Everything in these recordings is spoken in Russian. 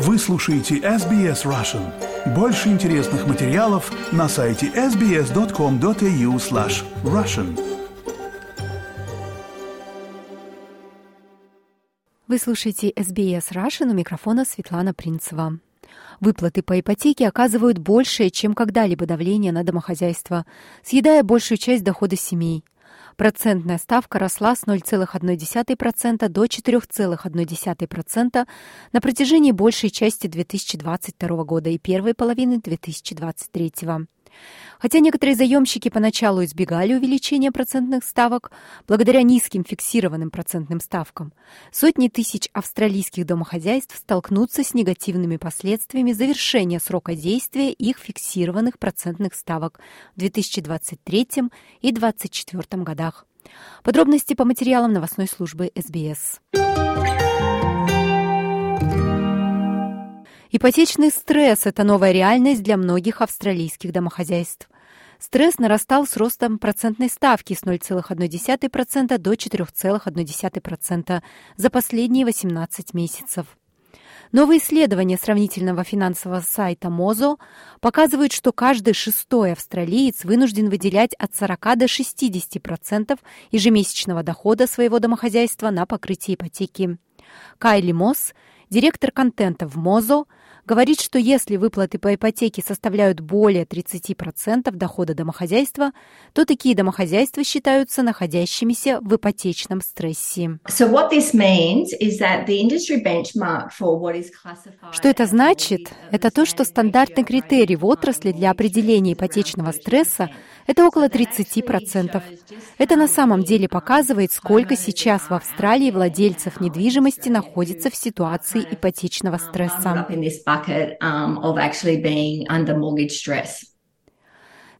Вы слушаете SBS Russian. Больше интересных материалов на сайте sbs.com.au slash russian. Вы слушаете SBS Russian у микрофона Светлана Принцева. Выплаты по ипотеке оказывают большее, чем когда-либо давление на домохозяйство, съедая большую часть дохода семей – Процентная ставка росла с 0,1% до 4,1% на протяжении большей части 2022 года и первой половины 2023 года. Хотя некоторые заемщики поначалу избегали увеличения процентных ставок благодаря низким фиксированным процентным ставкам, сотни тысяч австралийских домохозяйств столкнутся с негативными последствиями завершения срока действия их фиксированных процентных ставок в 2023 и 2024 годах. Подробности по материалам новостной службы СБС. Ипотечный стресс – это новая реальность для многих австралийских домохозяйств. Стресс нарастал с ростом процентной ставки с 0,1% до 4,1% за последние 18 месяцев. Новые исследования сравнительного финансового сайта МОЗО показывают, что каждый шестой австралиец вынужден выделять от 40 до 60% ежемесячного дохода своего домохозяйства на покрытие ипотеки. Кайли Мосс, директор контента в МОЗО, говорит, что если выплаты по ипотеке составляют более 30% дохода домохозяйства, то такие домохозяйства считаются находящимися в ипотечном стрессе. Что это значит? Это то, что стандартный критерий в отрасли для определения ипотечного стресса – это около 30%. Это на самом деле показывает, сколько сейчас в Австралии владельцев недвижимости находится в ситуации ипотечного стресса.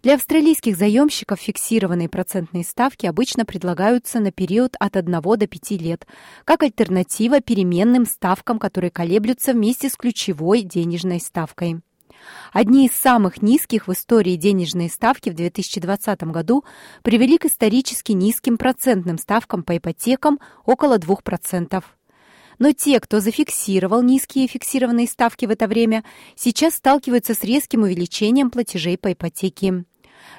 Для австралийских заемщиков фиксированные процентные ставки обычно предлагаются на период от 1 до 5 лет, как альтернатива переменным ставкам, которые колеблются вместе с ключевой денежной ставкой. Одни из самых низких в истории денежные ставки в 2020 году привели к исторически низким процентным ставкам по ипотекам около 2%. Но те, кто зафиксировал низкие фиксированные ставки в это время, сейчас сталкиваются с резким увеличением платежей по ипотеке.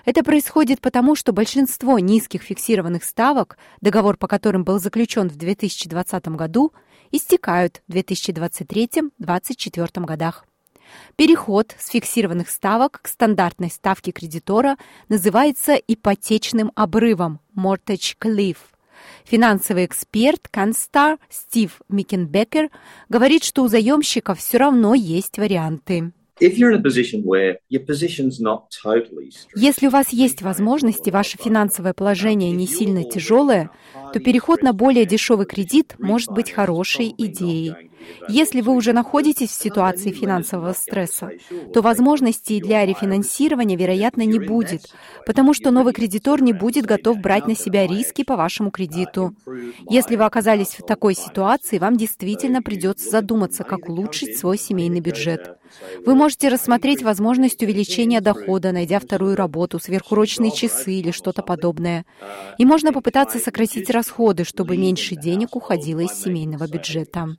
Это происходит потому, что большинство низких фиксированных ставок, договор по которым был заключен в 2020 году, истекают в 2023-2024 годах. Переход с фиксированных ставок к стандартной ставке кредитора называется ипотечным обрывом – mortgage cliff. Финансовый эксперт Канстар Стив Микенбекер говорит, что у заемщиков все равно есть варианты. Если у вас есть возможности, ваше финансовое положение не сильно тяжелое, то переход на более дешевый кредит может быть хорошей идеей. Если вы уже находитесь в ситуации финансового стресса, то возможностей для рефинансирования, вероятно, не будет, потому что новый кредитор не будет готов брать на себя риски по вашему кредиту. Если вы оказались в такой ситуации, вам действительно придется задуматься, как улучшить свой семейный бюджет. Вы можете рассмотреть возможность увеличения дохода, найдя вторую работу, сверхурочные часы или что-то подобное. И можно попытаться сократить расходы, чтобы меньше денег уходило из семейного бюджета.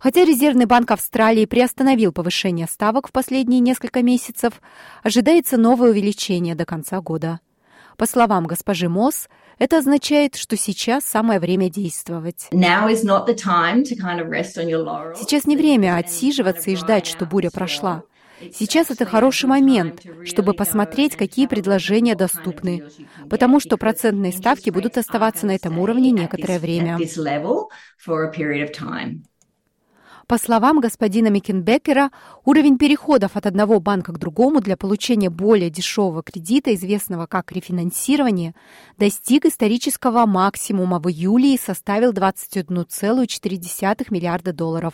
Хотя Резервный банк Австралии приостановил повышение ставок в последние несколько месяцев, ожидается новое увеличение до конца года. По словам госпожи Мосс, это означает, что сейчас самое время действовать. Сейчас не время отсиживаться и ждать, что буря прошла. Сейчас это хороший момент, чтобы посмотреть, какие предложения доступны, потому что процентные ставки будут оставаться на этом уровне некоторое время. По словам господина Микенбекера, уровень переходов от одного банка к другому для получения более дешевого кредита, известного как рефинансирование, достиг исторического максимума в июле и составил 21,4 миллиарда долларов.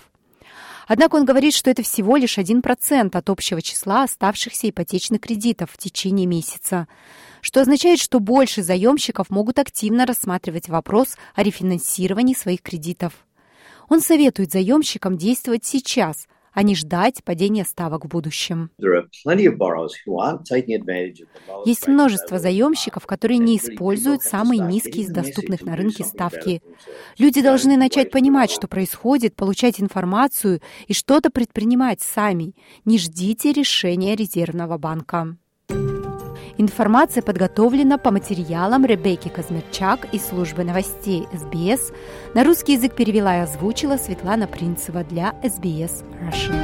Однако он говорит, что это всего лишь 1% от общего числа оставшихся ипотечных кредитов в течение месяца, что означает, что больше заемщиков могут активно рассматривать вопрос о рефинансировании своих кредитов. Он советует заемщикам действовать сейчас, а не ждать падения ставок в будущем. Есть множество заемщиков, которые не используют самые низкие из доступных на рынке ставки. Люди должны начать понимать, что происходит, получать информацию и что-то предпринимать сами. Не ждите решения резервного банка. Информация подготовлена по материалам Ребекки Казмерчак из службы новостей СБС. На русский язык перевела и озвучила Светлана Принцева для СБС Russian.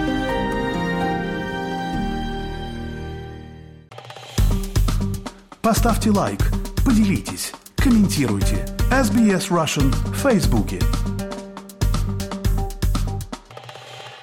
Поставьте лайк, поделитесь, комментируйте. SBS Russian в Фейсбуке.